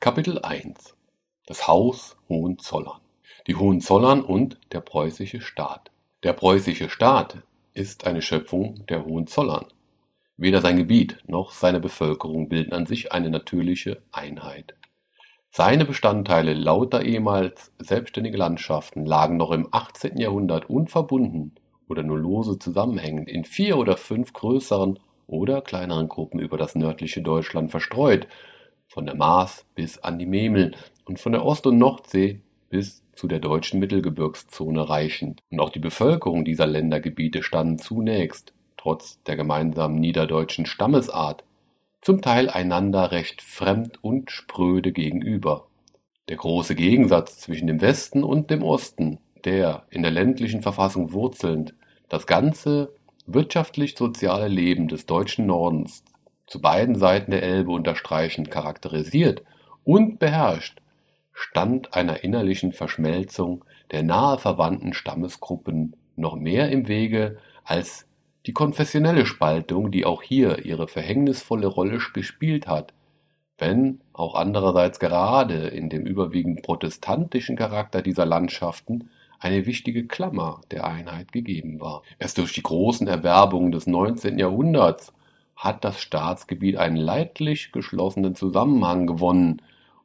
Kapitel 1 Das Haus Hohenzollern Die Hohenzollern und der preußische Staat Der preußische Staat ist eine Schöpfung der Hohenzollern. Weder sein Gebiet noch seine Bevölkerung bilden an sich eine natürliche Einheit. Seine Bestandteile lauter ehemals selbstständige Landschaften lagen noch im 18. Jahrhundert unverbunden oder nur lose zusammenhängend in vier oder fünf größeren oder kleineren Gruppen über das nördliche Deutschland verstreut, von der Maas bis an die Memel und von der Ost- und Nordsee bis zu der deutschen Mittelgebirgszone reichend. Und auch die Bevölkerung dieser Ländergebiete standen zunächst, trotz der gemeinsamen niederdeutschen Stammesart, zum Teil einander recht fremd und spröde gegenüber. Der große Gegensatz zwischen dem Westen und dem Osten, der in der ländlichen Verfassung wurzelnd das ganze wirtschaftlich-soziale Leben des deutschen Nordens zu beiden Seiten der Elbe unterstreichend charakterisiert und beherrscht, stand einer innerlichen Verschmelzung der nahe verwandten Stammesgruppen noch mehr im Wege als die konfessionelle Spaltung, die auch hier ihre verhängnisvolle Rolle gespielt hat, wenn auch andererseits gerade in dem überwiegend protestantischen Charakter dieser Landschaften eine wichtige Klammer der Einheit gegeben war. Erst durch die großen Erwerbungen des 19. Jahrhunderts hat das Staatsgebiet einen leidlich geschlossenen Zusammenhang gewonnen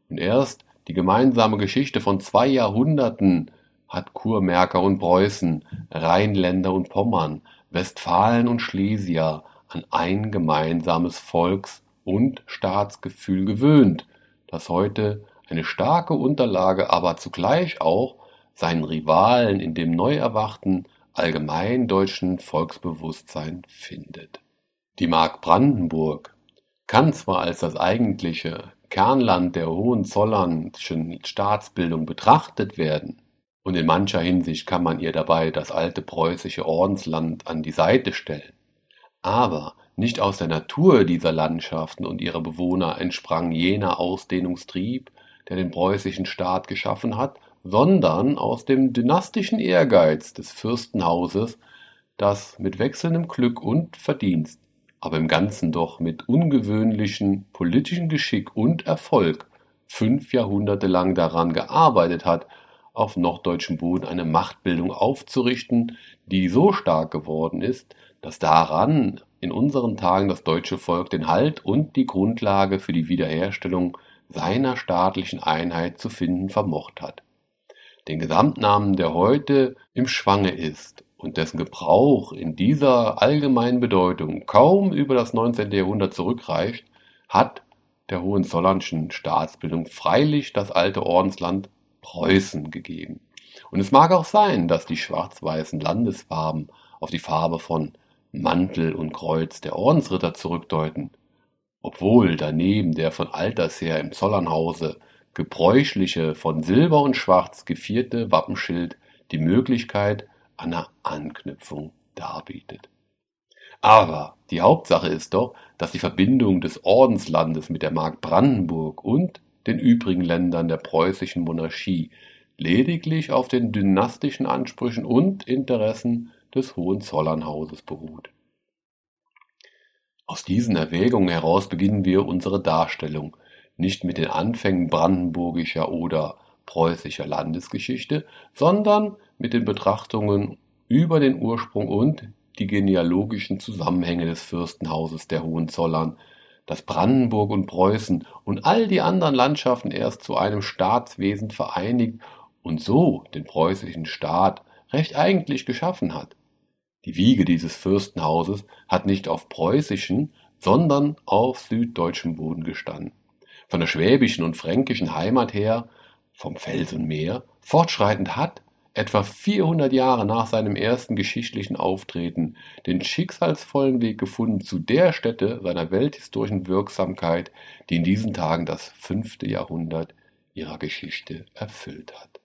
und erst die gemeinsame Geschichte von zwei Jahrhunderten hat Kurmärker und Preußen, Rheinländer und Pommern, Westfalen und Schlesier an ein gemeinsames Volks- und Staatsgefühl gewöhnt, das heute eine starke Unterlage, aber zugleich auch seinen Rivalen in dem neu erwachten allgemein deutschen Volksbewusstsein findet. Die Mark Brandenburg kann zwar als das eigentliche Kernland der Hohenzollernschen Staatsbildung betrachtet werden, und in mancher Hinsicht kann man ihr dabei das alte preußische Ordensland an die Seite stellen, aber nicht aus der Natur dieser Landschaften und ihrer Bewohner entsprang jener Ausdehnungstrieb, der den preußischen Staat geschaffen hat, sondern aus dem dynastischen Ehrgeiz des Fürstenhauses, das mit wechselndem Glück und Verdienst, aber im Ganzen doch mit ungewöhnlichem politischen Geschick und Erfolg fünf Jahrhunderte lang daran gearbeitet hat, auf norddeutschem Boden eine Machtbildung aufzurichten, die so stark geworden ist, dass daran in unseren Tagen das deutsche Volk den Halt und die Grundlage für die Wiederherstellung seiner staatlichen Einheit zu finden vermocht hat. Den Gesamtnamen, der heute im Schwange ist und dessen Gebrauch in dieser allgemeinen Bedeutung kaum über das 19. Jahrhundert zurückreicht, hat der Hohenzollernschen Staatsbildung freilich das alte Ordensland Preußen gegeben. Und es mag auch sein, dass die schwarz-weißen Landesfarben auf die Farbe von Mantel und Kreuz der Ordensritter zurückdeuten, obwohl daneben der von alters her im Zollernhause gebräuchliche, von Silber und Schwarz gevierte Wappenschild die Möglichkeit einer Anknüpfung darbietet. Aber die Hauptsache ist doch, dass die Verbindung des Ordenslandes mit der Mark Brandenburg und den übrigen Ländern der preußischen Monarchie lediglich auf den dynastischen Ansprüchen und Interessen des Hohenzollernhauses beruht. Aus diesen Erwägungen heraus beginnen wir unsere Darstellung nicht mit den Anfängen brandenburgischer oder preußischer Landesgeschichte, sondern mit den Betrachtungen über den Ursprung und die genealogischen Zusammenhänge des Fürstenhauses der Hohenzollern, das Brandenburg und Preußen und all die anderen Landschaften erst zu einem Staatswesen vereinigt und so den preußischen Staat recht eigentlich geschaffen hat. Die Wiege dieses Fürstenhauses hat nicht auf preußischen, sondern auf süddeutschem Boden gestanden von der schwäbischen und fränkischen Heimat her, vom Fels und Meer, fortschreitend hat, etwa 400 Jahre nach seinem ersten geschichtlichen Auftreten, den schicksalsvollen Weg gefunden zu der Stätte seiner welthistorischen Wirksamkeit, die in diesen Tagen das fünfte Jahrhundert ihrer Geschichte erfüllt hat